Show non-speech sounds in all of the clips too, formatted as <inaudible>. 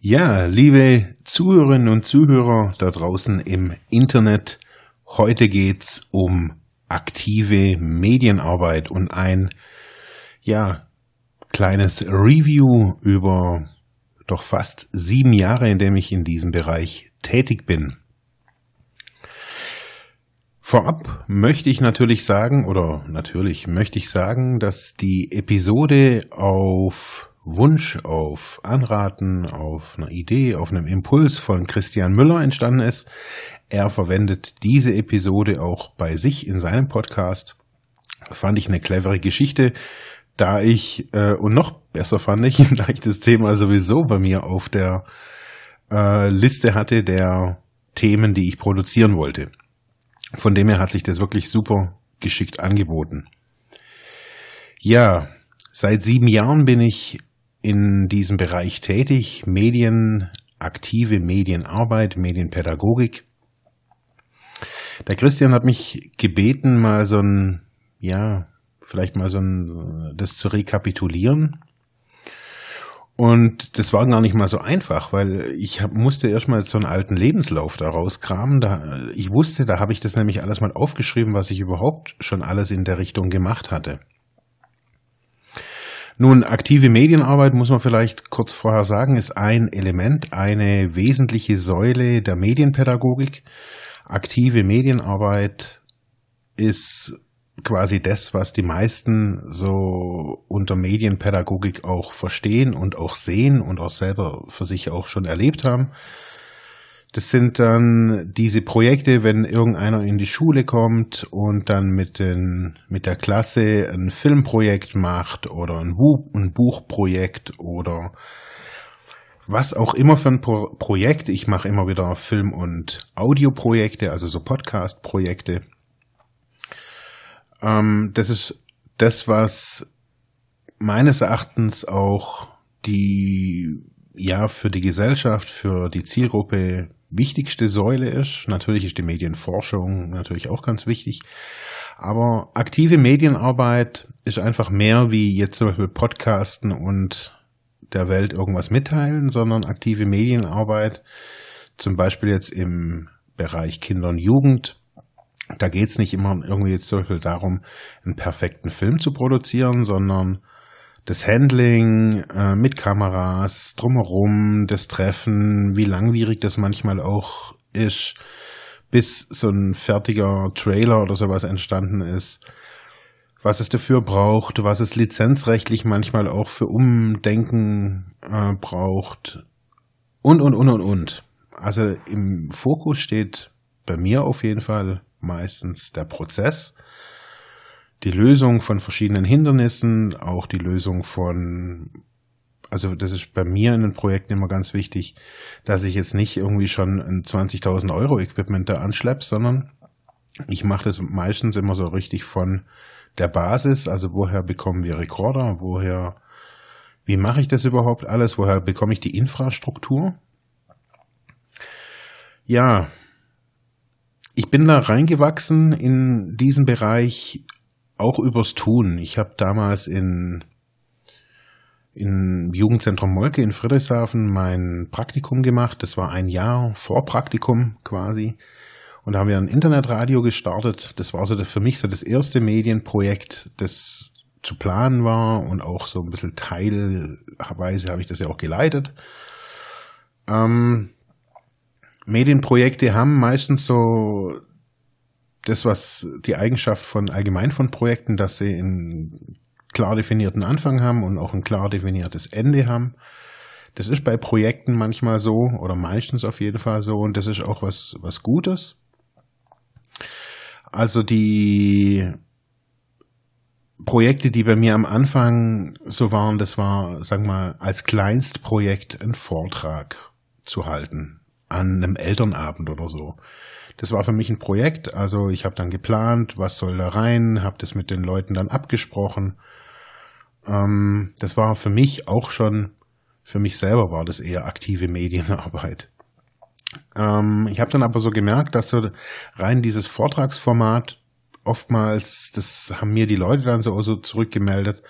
Ja, liebe Zuhörerinnen und Zuhörer da draußen im Internet, heute geht's um aktive Medienarbeit und ein, ja, kleines Review über doch fast sieben Jahre, in dem ich in diesem Bereich tätig bin. Vorab möchte ich natürlich sagen, oder natürlich möchte ich sagen, dass die Episode auf Wunsch, auf Anraten, auf eine Idee, auf einem Impuls von Christian Müller entstanden ist. Er verwendet diese Episode auch bei sich in seinem Podcast. Fand ich eine clevere Geschichte, da ich, äh, und noch besser fand ich, <laughs> da ich das Thema sowieso bei mir auf der äh, Liste hatte der Themen, die ich produzieren wollte. Von dem her hat sich das wirklich super geschickt angeboten. Ja, seit sieben Jahren bin ich in diesem Bereich tätig, Medien, aktive Medienarbeit, Medienpädagogik. Der Christian hat mich gebeten, mal so ein, ja, vielleicht mal so ein, das zu rekapitulieren. Und das war gar nicht mal so einfach, weil ich hab, musste erstmal so einen alten Lebenslauf da rauskramen. Da, ich wusste, da habe ich das nämlich alles mal aufgeschrieben, was ich überhaupt schon alles in der Richtung gemacht hatte. Nun, aktive Medienarbeit, muss man vielleicht kurz vorher sagen, ist ein Element, eine wesentliche Säule der Medienpädagogik. Aktive Medienarbeit ist quasi das, was die meisten so unter Medienpädagogik auch verstehen und auch sehen und auch selber für sich auch schon erlebt haben. Das sind dann diese Projekte, wenn irgendeiner in die Schule kommt und dann mit, den, mit der Klasse ein Filmprojekt macht oder ein, Buch, ein Buchprojekt oder was auch immer für ein Pro Projekt. Ich mache immer wieder Film- und Audioprojekte, also so Podcast-Projekte. Ähm, das ist das, was meines Erachtens auch die ja für die Gesellschaft, für die Zielgruppe wichtigste Säule ist. Natürlich ist die Medienforschung natürlich auch ganz wichtig. Aber aktive Medienarbeit ist einfach mehr wie jetzt zum Beispiel Podcasten und der Welt irgendwas mitteilen, sondern aktive Medienarbeit, zum Beispiel jetzt im Bereich Kinder und Jugend, da geht es nicht immer irgendwie jetzt zum Beispiel darum, einen perfekten Film zu produzieren, sondern das Handling äh, mit Kameras, drumherum, das Treffen, wie langwierig das manchmal auch ist, bis so ein fertiger Trailer oder sowas entstanden ist, was es dafür braucht, was es lizenzrechtlich manchmal auch für Umdenken äh, braucht. Und, und, und, und, und. Also im Fokus steht bei mir auf jeden Fall meistens der Prozess die Lösung von verschiedenen Hindernissen, auch die Lösung von, also das ist bei mir in den Projekten immer ganz wichtig, dass ich jetzt nicht irgendwie schon ein 20.000 Euro Equipment da anschleppe, sondern ich mache das meistens immer so richtig von der Basis, also woher bekommen wir Rekorder, woher, wie mache ich das überhaupt alles, woher bekomme ich die Infrastruktur? Ja, ich bin da reingewachsen in diesen Bereich auch übers Tun. Ich habe damals in im Jugendzentrum Molke in Friedrichshafen mein Praktikum gemacht. Das war ein Jahr vor Praktikum quasi. Und da haben wir ein Internetradio gestartet. Das war so für mich so das erste Medienprojekt, das zu planen war und auch so ein bisschen teilweise habe ich das ja auch geleitet. Ähm, Medienprojekte haben meistens so das, was die Eigenschaft von allgemein von Projekten, dass sie einen klar definierten Anfang haben und auch ein klar definiertes Ende haben. Das ist bei Projekten manchmal so oder meistens auf jeden Fall so und das ist auch was, was Gutes. Also die Projekte, die bei mir am Anfang so waren, das war, sagen wir mal, als Kleinstprojekt einen Vortrag zu halten an einem Elternabend oder so. Das war für mich ein Projekt, also ich habe dann geplant, was soll da rein, habe das mit den Leuten dann abgesprochen. Ähm, das war für mich auch schon, für mich selber war das eher aktive Medienarbeit. Ähm, ich habe dann aber so gemerkt, dass so rein dieses Vortragsformat oftmals, das haben mir die Leute dann so, so zurückgemeldet,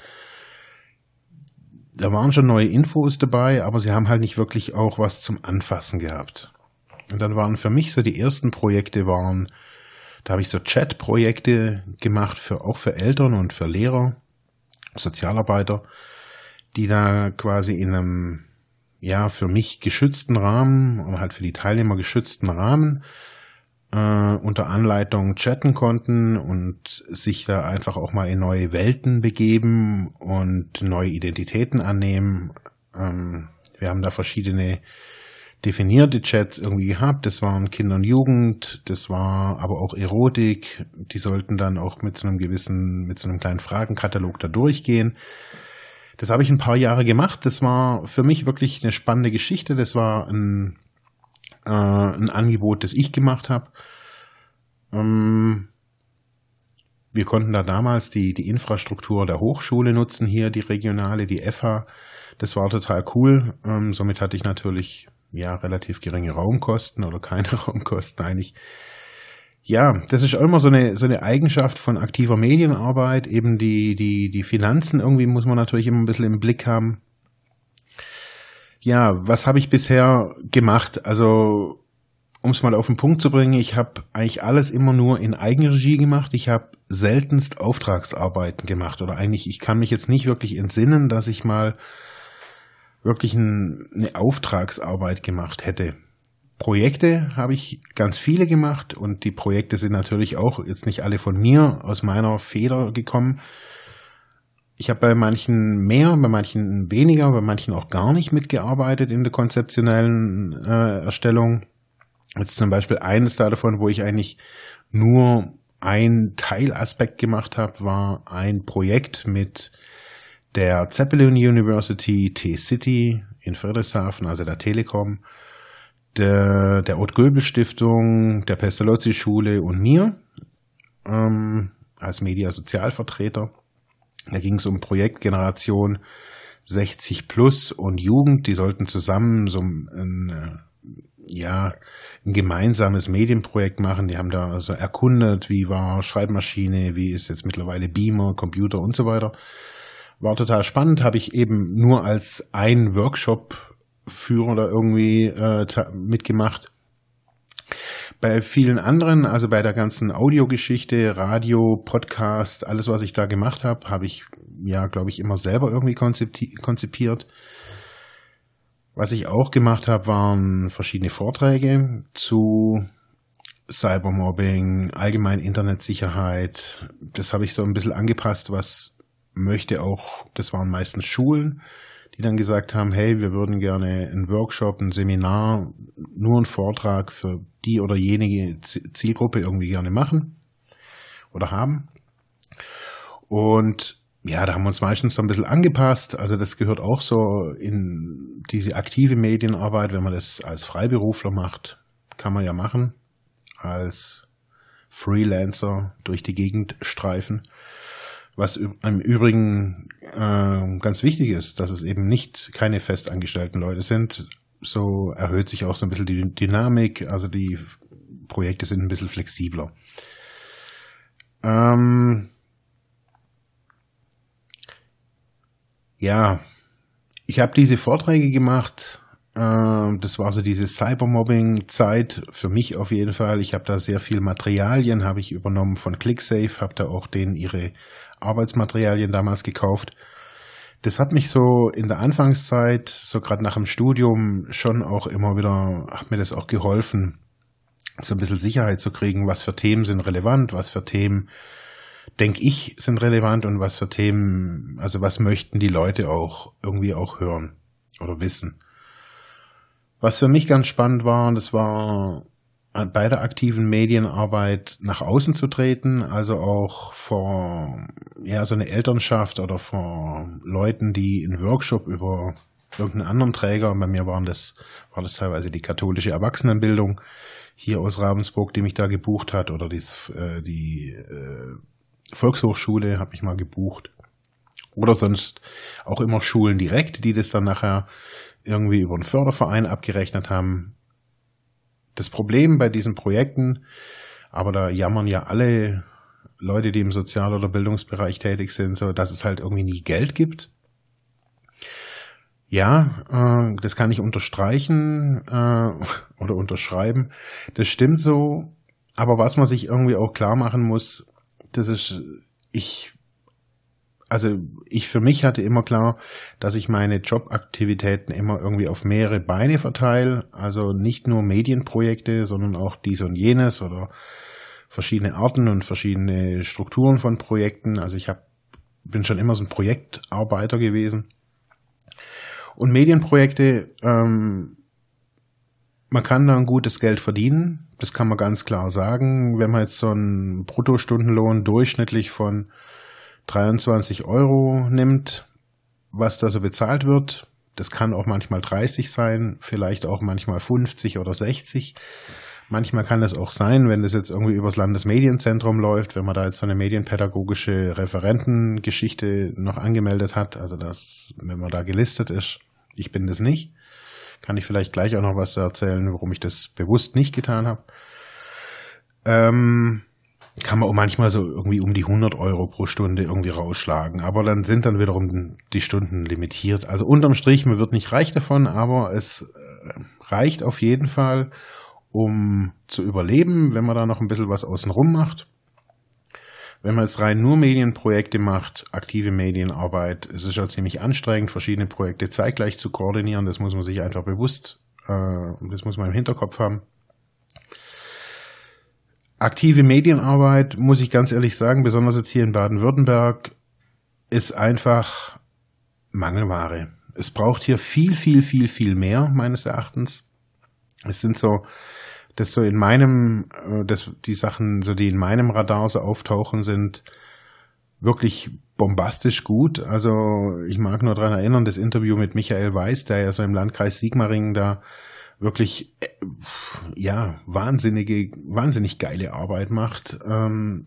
da waren schon neue Infos dabei, aber sie haben halt nicht wirklich auch was zum Anfassen gehabt. Und dann waren für mich so die ersten Projekte waren, da habe ich so Chat-Projekte gemacht für auch für Eltern und für Lehrer, Sozialarbeiter, die da quasi in einem ja für mich geschützten Rahmen oder halt für die Teilnehmer geschützten Rahmen äh, unter Anleitung chatten konnten und sich da einfach auch mal in neue Welten begeben und neue Identitäten annehmen. Ähm, wir haben da verschiedene definierte Chats irgendwie gehabt. Das waren Kinder und Jugend, das war aber auch Erotik. Die sollten dann auch mit so einem gewissen, mit so einem kleinen Fragenkatalog da durchgehen. Das habe ich ein paar Jahre gemacht. Das war für mich wirklich eine spannende Geschichte. Das war ein äh, ein Angebot, das ich gemacht habe. Ähm, wir konnten da damals die, die Infrastruktur der Hochschule nutzen, hier die regionale, die EFA. Das war total cool. Ähm, somit hatte ich natürlich ja relativ geringe Raumkosten oder keine <laughs> Raumkosten eigentlich. Ja, das ist auch immer so eine, so eine Eigenschaft von aktiver Medienarbeit. Eben die, die, die Finanzen irgendwie muss man natürlich immer ein bisschen im Blick haben ja, was habe ich bisher gemacht? Also, um es mal auf den Punkt zu bringen, ich habe eigentlich alles immer nur in Eigenregie gemacht. Ich habe seltenst Auftragsarbeiten gemacht. Oder eigentlich, ich kann mich jetzt nicht wirklich entsinnen, dass ich mal wirklich ein, eine Auftragsarbeit gemacht hätte. Projekte habe ich ganz viele gemacht und die Projekte sind natürlich auch jetzt nicht alle von mir aus meiner Feder gekommen, ich habe bei manchen mehr, bei manchen weniger, bei manchen auch gar nicht mitgearbeitet in der konzeptionellen äh, Erstellung. Jetzt zum Beispiel eines davon, wo ich eigentlich nur ein Teilaspekt gemacht habe, war ein Projekt mit der Zeppelin University T-City in Friedrichshafen, also der Telekom, der, der Oth-Göbel-Stiftung, der Pestalozzi-Schule und mir ähm, als Mediasozialvertreter. Da ging es um Projektgeneration 60 plus und Jugend. Die sollten zusammen so ein, äh, ja, ein gemeinsames Medienprojekt machen. Die haben da also erkundet, wie war Schreibmaschine, wie ist jetzt mittlerweile Beamer, Computer und so weiter. War total spannend, habe ich eben nur als ein Workshop-Führer da irgendwie äh, mitgemacht. Bei vielen anderen, also bei der ganzen Audiogeschichte, Radio, Podcast, alles, was ich da gemacht habe, habe ich ja, glaube ich, immer selber irgendwie konzipiert. Was ich auch gemacht habe, waren verschiedene Vorträge zu Cybermobbing, allgemein Internetsicherheit. Das habe ich so ein bisschen angepasst, was möchte auch, das waren meistens Schulen, die dann gesagt haben, hey, wir würden gerne einen Workshop, ein Seminar, nur einen Vortrag für die oder jenige Zielgruppe irgendwie gerne machen oder haben. Und ja, da haben wir uns meistens so ein bisschen angepasst. Also das gehört auch so in diese aktive Medienarbeit, wenn man das als Freiberufler macht, kann man ja machen. Als Freelancer durch die Gegend streifen. Was im Übrigen äh, ganz wichtig ist, dass es eben nicht keine festangestellten Leute sind. So erhöht sich auch so ein bisschen die Dynamik, also die Projekte sind ein bisschen flexibler. Ähm ja, ich habe diese Vorträge gemacht. Äh, das war so diese Cybermobbing-Zeit für mich auf jeden Fall. Ich habe da sehr viel Materialien, habe ich übernommen von ClickSafe, habe da auch denen ihre Arbeitsmaterialien damals gekauft. Das hat mich so in der Anfangszeit, so gerade nach dem Studium, schon auch immer wieder, hat mir das auch geholfen, so ein bisschen Sicherheit zu kriegen, was für Themen sind relevant, was für Themen, denke ich, sind relevant und was für Themen, also was möchten die Leute auch irgendwie auch hören oder wissen. Was für mich ganz spannend war, das war bei der aktiven Medienarbeit nach außen zu treten, also auch vor ja so eine Elternschaft oder vor Leuten, die einen Workshop über irgendeinen anderen Träger. Bei mir waren das, war das teilweise die katholische Erwachsenenbildung hier aus Ravensburg, die mich da gebucht hat, oder dies, äh, die äh, Volkshochschule hat mich mal gebucht. Oder sonst auch immer Schulen direkt, die das dann nachher irgendwie über einen Förderverein abgerechnet haben. Das Problem bei diesen Projekten, aber da jammern ja alle Leute, die im Sozial- oder Bildungsbereich tätig sind, so, dass es halt irgendwie nie Geld gibt. Ja, äh, das kann ich unterstreichen äh, <laughs> oder unterschreiben. Das stimmt so. Aber was man sich irgendwie auch klar machen muss, das ist, ich, also ich für mich hatte immer klar, dass ich meine Jobaktivitäten immer irgendwie auf mehrere Beine verteile. Also nicht nur Medienprojekte, sondern auch dies und jenes oder verschiedene Arten und verschiedene Strukturen von Projekten. Also ich hab, bin schon immer so ein Projektarbeiter gewesen. Und Medienprojekte, ähm, man kann da ein gutes Geld verdienen, das kann man ganz klar sagen. Wenn man jetzt so einen Bruttostundenlohn durchschnittlich von 23 Euro nimmt, was da so bezahlt wird, das kann auch manchmal 30 sein, vielleicht auch manchmal 50 oder 60. Manchmal kann es auch sein, wenn das jetzt irgendwie übers Landesmedienzentrum läuft, wenn man da jetzt so eine medienpädagogische Referentengeschichte noch angemeldet hat, also das, wenn man da gelistet ist. Ich bin das nicht. Kann ich vielleicht gleich auch noch was erzählen, warum ich das bewusst nicht getan habe. Ähm, kann man auch manchmal so irgendwie um die 100 Euro pro Stunde irgendwie rausschlagen. Aber dann sind dann wiederum die Stunden limitiert. Also unterm Strich, man wird nicht reich davon, aber es äh, reicht auf jeden Fall, um zu überleben, wenn man da noch ein bisschen was außenrum macht. Wenn man jetzt rein nur Medienprojekte macht, aktive Medienarbeit, es ist ja ziemlich anstrengend, verschiedene Projekte zeitgleich zu koordinieren. Das muss man sich einfach bewusst, äh, das muss man im Hinterkopf haben. Aktive Medienarbeit, muss ich ganz ehrlich sagen, besonders jetzt hier in Baden-Württemberg, ist einfach Mangelware. Es braucht hier viel, viel, viel, viel mehr, meines Erachtens. Es sind so, das so in meinem, äh, das, die Sachen, so die in meinem Radar so auftauchen, sind wirklich bombastisch gut. Also ich mag nur daran erinnern, das Interview mit Michael Weiß, der ja so im Landkreis Sigmaringen da wirklich äh, ja wahnsinnige, wahnsinnig geile Arbeit macht. Ähm,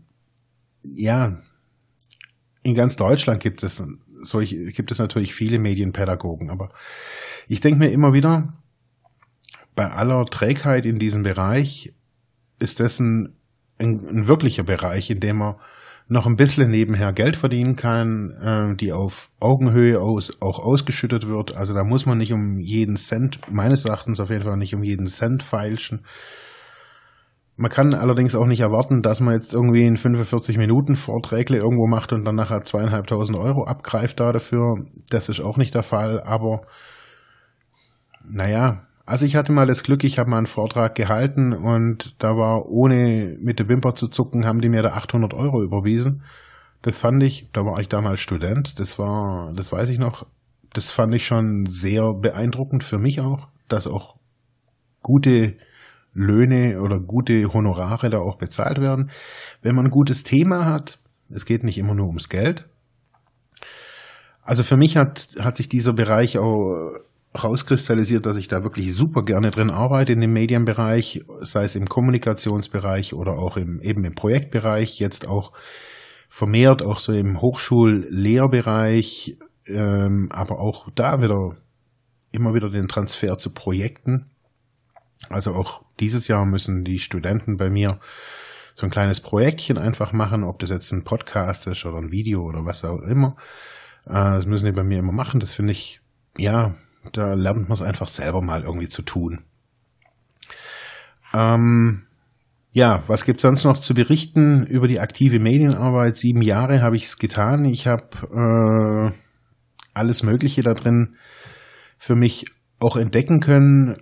ja, in ganz Deutschland gibt es solche, gibt es natürlich viele Medienpädagogen, aber ich denke mir immer wieder, bei aller Trägheit in diesem Bereich ist das ein, ein, ein wirklicher Bereich, in dem man noch ein bisschen nebenher Geld verdienen kann, äh, die auf Augenhöhe aus, auch ausgeschüttet wird. Also da muss man nicht um jeden Cent, meines Erachtens auf jeden Fall nicht um jeden Cent feilschen. Man kann allerdings auch nicht erwarten, dass man jetzt irgendwie in 45 Minuten Vorträge irgendwo macht und dann nachher zweieinhalbtausend Euro abgreift da dafür. Das ist auch nicht der Fall, aber naja, also ich hatte mal das Glück, ich habe mal einen Vortrag gehalten und da war ohne mit der Wimper zu zucken, haben die mir da 800 Euro überwiesen. Das fand ich, da war ich damals Student, das war, das weiß ich noch, das fand ich schon sehr beeindruckend für mich auch, dass auch gute Löhne oder gute Honorare da auch bezahlt werden. Wenn man ein gutes Thema hat, es geht nicht immer nur ums Geld. Also für mich hat, hat sich dieser Bereich auch rauskristallisiert, dass ich da wirklich super gerne drin arbeite in dem Medienbereich, sei es im Kommunikationsbereich oder auch im, eben im Projektbereich, jetzt auch vermehrt auch so im Hochschullehrbereich, ähm, aber auch da wieder immer wieder den Transfer zu Projekten. Also auch dieses Jahr müssen die Studenten bei mir so ein kleines Projektchen einfach machen, ob das jetzt ein Podcast ist oder ein Video oder was auch immer. Äh, das müssen die bei mir immer machen. Das finde ich, ja, da lernt man es einfach selber mal irgendwie zu tun. Ähm, ja, was gibt sonst noch zu berichten über die aktive Medienarbeit? Sieben Jahre habe ich es getan. Ich habe äh, alles Mögliche da drin für mich auch entdecken können,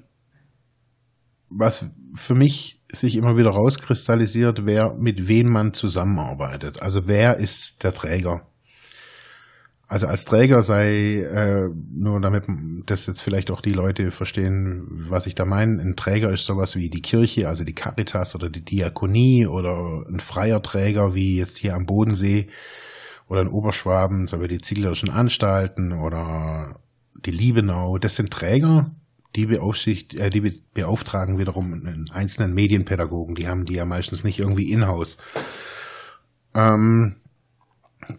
was für mich sich immer wieder rauskristallisiert, wer mit wem man zusammenarbeitet. Also wer ist der Träger? Also als Träger sei, äh, nur damit das jetzt vielleicht auch die Leute verstehen, was ich da meine, ein Träger ist sowas wie die Kirche, also die Caritas oder die Diakonie oder ein freier Träger wie jetzt hier am Bodensee oder in Oberschwaben, so wie die Zieglerischen Anstalten oder die Liebenau, das sind Träger, die, beaufsicht, äh, die beauftragen wiederum einen einzelnen Medienpädagogen. Die haben die ja meistens nicht irgendwie in-house. Ähm,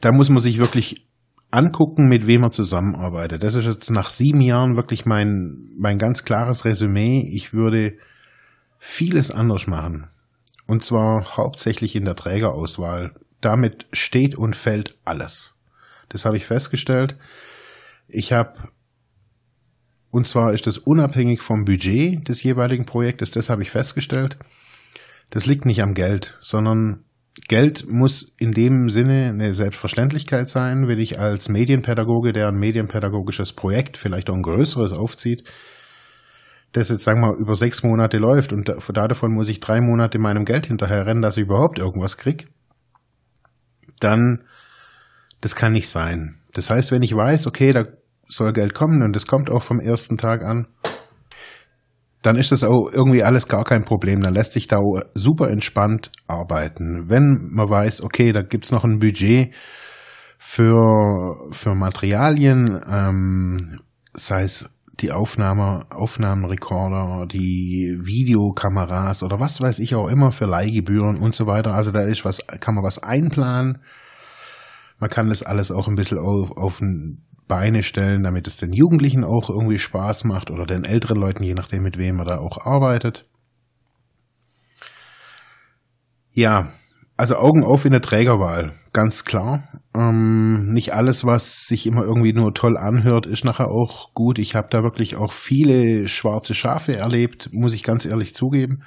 da muss man sich wirklich angucken, mit wem er zusammenarbeitet. Das ist jetzt nach sieben Jahren wirklich mein, mein ganz klares Resümee. Ich würde vieles anders machen. Und zwar hauptsächlich in der Trägerauswahl. Damit steht und fällt alles. Das habe ich festgestellt. Ich habe, und zwar ist das unabhängig vom Budget des jeweiligen Projektes, das habe ich festgestellt. Das liegt nicht am Geld, sondern Geld muss in dem Sinne eine Selbstverständlichkeit sein, wenn ich als Medienpädagoge, der ein medienpädagogisches Projekt, vielleicht auch ein größeres aufzieht, das jetzt, sagen wir mal, über sechs Monate läuft und davon muss ich drei Monate meinem Geld hinterher rennen, dass ich überhaupt irgendwas krieg, dann, das kann nicht sein. Das heißt, wenn ich weiß, okay, da soll Geld kommen und es kommt auch vom ersten Tag an, dann ist das auch irgendwie alles gar kein Problem. Dann lässt sich da super entspannt arbeiten. Wenn man weiß, okay, da gibt's noch ein Budget für, für Materialien, ähm, sei es die Aufnahme, Aufnahmenrekorder, die Videokameras oder was weiß ich auch immer für Leihgebühren und so weiter. Also da ist was, kann man was einplanen. Man kann das alles auch ein bisschen auf, auf ein Beine stellen, damit es den Jugendlichen auch irgendwie Spaß macht oder den älteren Leuten, je nachdem, mit wem man da auch arbeitet. Ja, also Augen auf in der Trägerwahl, ganz klar. Ähm, nicht alles, was sich immer irgendwie nur toll anhört, ist nachher auch gut. Ich habe da wirklich auch viele schwarze Schafe erlebt, muss ich ganz ehrlich zugeben.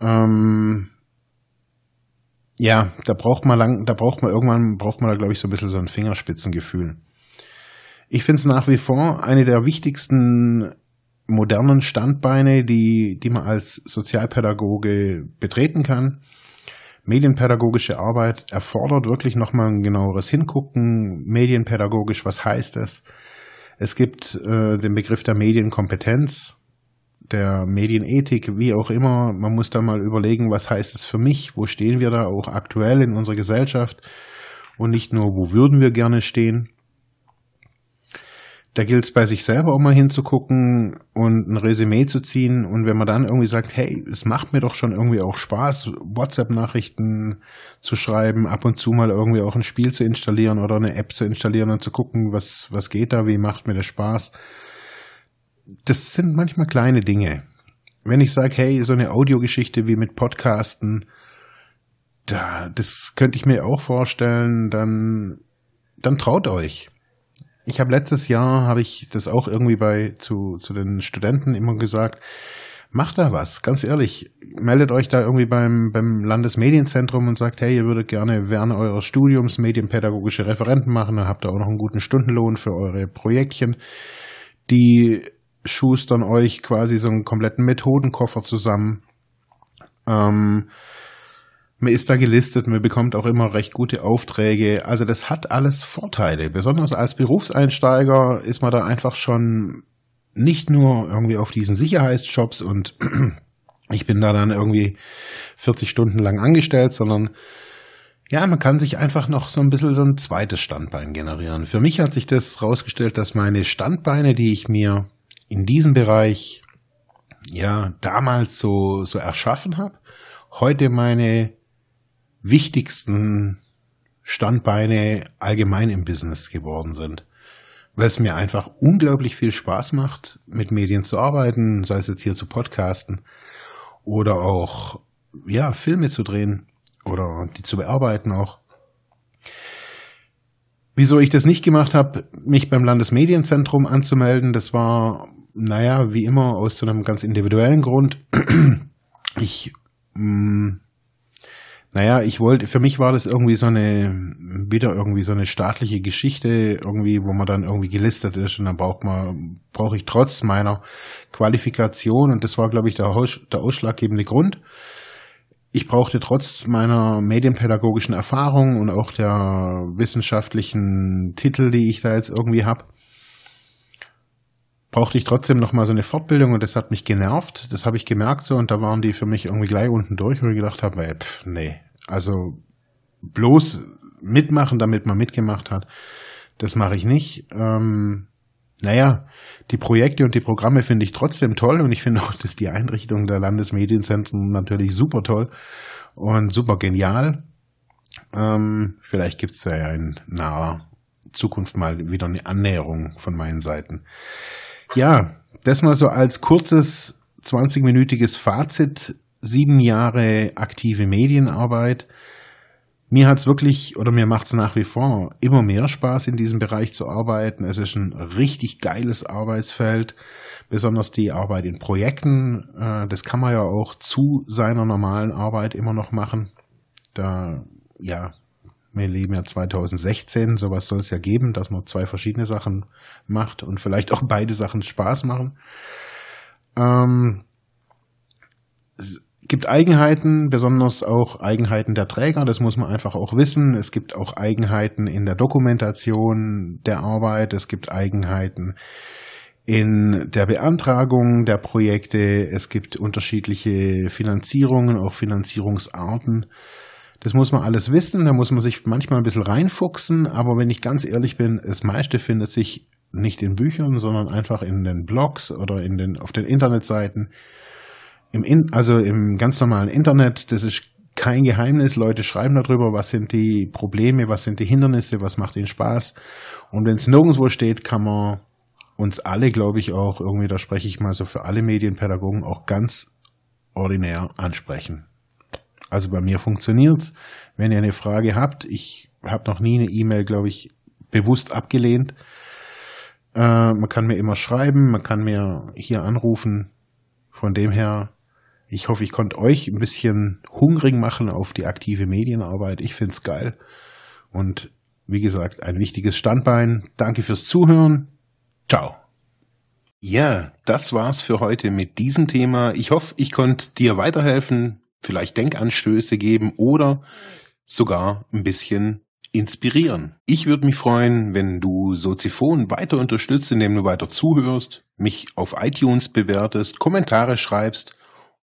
Ähm, ja, da braucht man lang, da braucht man irgendwann, braucht man da glaube ich so ein bisschen so ein Fingerspitzengefühl. Ich finde es nach wie vor eine der wichtigsten modernen Standbeine, die, die man als Sozialpädagoge betreten kann. Medienpädagogische Arbeit erfordert wirklich nochmal ein genaueres Hingucken. Medienpädagogisch, was heißt es? Es gibt äh, den Begriff der Medienkompetenz, der Medienethik, wie auch immer. Man muss da mal überlegen, was heißt es für mich? Wo stehen wir da auch aktuell in unserer Gesellschaft? Und nicht nur, wo würden wir gerne stehen? Da gilt es bei sich selber auch mal hinzugucken und ein Resümee zu ziehen. Und wenn man dann irgendwie sagt, hey, es macht mir doch schon irgendwie auch Spaß, WhatsApp-Nachrichten zu schreiben, ab und zu mal irgendwie auch ein Spiel zu installieren oder eine App zu installieren und zu gucken, was, was geht da, wie macht mir das Spaß. Das sind manchmal kleine Dinge. Wenn ich sage, hey, so eine Audiogeschichte wie mit Podcasten, da, das könnte ich mir auch vorstellen, dann, dann traut euch ich habe letztes Jahr, habe ich das auch irgendwie bei zu, zu den Studenten immer gesagt, macht da was, ganz ehrlich. Meldet euch da irgendwie beim, beim Landesmedienzentrum und sagt, hey, ihr würdet gerne während eures Studiums medienpädagogische Referenten machen, dann habt ihr auch noch einen guten Stundenlohn für eure Projektchen. Die schustern euch quasi so einen kompletten Methodenkoffer zusammen. Ähm, man ist da gelistet, man bekommt auch immer recht gute Aufträge. Also das hat alles Vorteile. Besonders als Berufseinsteiger ist man da einfach schon nicht nur irgendwie auf diesen Sicherheitsjobs und <clears throat> ich bin da dann irgendwie 40 Stunden lang angestellt, sondern ja, man kann sich einfach noch so ein bisschen so ein zweites Standbein generieren. Für mich hat sich das rausgestellt, dass meine Standbeine, die ich mir in diesem Bereich ja damals so, so erschaffen habe, heute meine wichtigsten Standbeine allgemein im Business geworden sind. Weil es mir einfach unglaublich viel Spaß macht, mit Medien zu arbeiten, sei es jetzt hier zu podcasten oder auch, ja, Filme zu drehen oder die zu bearbeiten auch. Wieso ich das nicht gemacht habe, mich beim Landesmedienzentrum anzumelden, das war, naja, wie immer aus so einem ganz individuellen Grund. <clears throat> Ich mh, mm, naja, ich wollte, für mich war das irgendwie so eine, wieder irgendwie so eine staatliche Geschichte, irgendwie, wo man dann irgendwie gelistet ist und dann braucht man, brauche ich trotz meiner Qualifikation, und das war, glaube ich, der, der ausschlaggebende Grund, ich brauchte trotz meiner medienpädagogischen Erfahrung und auch der wissenschaftlichen Titel, die ich da jetzt irgendwie habe, brauchte ich trotzdem noch mal so eine Fortbildung und das hat mich genervt. Das habe ich gemerkt so und da waren die für mich irgendwie gleich unten durch, wo ich gedacht habe, ey, pff, nee, also bloß mitmachen, damit man mitgemacht hat, das mache ich nicht. Ähm, naja, die Projekte und die Programme finde ich trotzdem toll und ich finde auch, dass die Einrichtung der Landesmedienzentren natürlich super toll und super genial. Ähm, vielleicht gibt es da ja in naher Zukunft mal wieder eine Annäherung von meinen Seiten. Ja, das mal so als kurzes 20-minütiges Fazit. Sieben Jahre aktive Medienarbeit. Mir hat's wirklich oder mir macht's nach wie vor immer mehr Spaß, in diesem Bereich zu arbeiten. Es ist ein richtig geiles Arbeitsfeld, besonders die Arbeit in Projekten. Äh, das kann man ja auch zu seiner normalen Arbeit immer noch machen. Da, ja, wir leben ja 2016, sowas soll es ja geben, dass man zwei verschiedene Sachen macht und vielleicht auch beide Sachen Spaß machen. Ähm, gibt Eigenheiten, besonders auch Eigenheiten der Träger, das muss man einfach auch wissen. Es gibt auch Eigenheiten in der Dokumentation der Arbeit, es gibt Eigenheiten in der Beantragung der Projekte, es gibt unterschiedliche Finanzierungen, auch Finanzierungsarten. Das muss man alles wissen, da muss man sich manchmal ein bisschen reinfuchsen, aber wenn ich ganz ehrlich bin, das meiste findet sich nicht in Büchern, sondern einfach in den Blogs oder in den, auf den Internetseiten im in, also im ganz normalen Internet, das ist kein Geheimnis. Leute schreiben darüber, was sind die Probleme, was sind die Hindernisse, was macht ihnen Spaß. Und wenn es nirgendwo steht, kann man uns alle, glaube ich, auch irgendwie, da spreche ich mal so für alle Medienpädagogen, auch ganz ordinär ansprechen. Also bei mir funktioniert's. Wenn ihr eine Frage habt, ich habe noch nie eine E-Mail, glaube ich, bewusst abgelehnt. Äh, man kann mir immer schreiben, man kann mir hier anrufen. Von dem her ich hoffe, ich konnte euch ein bisschen hungrig machen auf die aktive Medienarbeit. Ich finde es geil. Und wie gesagt, ein wichtiges Standbein. Danke fürs Zuhören. Ciao. Ja, das war's für heute mit diesem Thema. Ich hoffe, ich konnte dir weiterhelfen, vielleicht Denkanstöße geben oder sogar ein bisschen inspirieren. Ich würde mich freuen, wenn du Soziphon weiter unterstützt, indem du weiter zuhörst, mich auf iTunes bewertest, Kommentare schreibst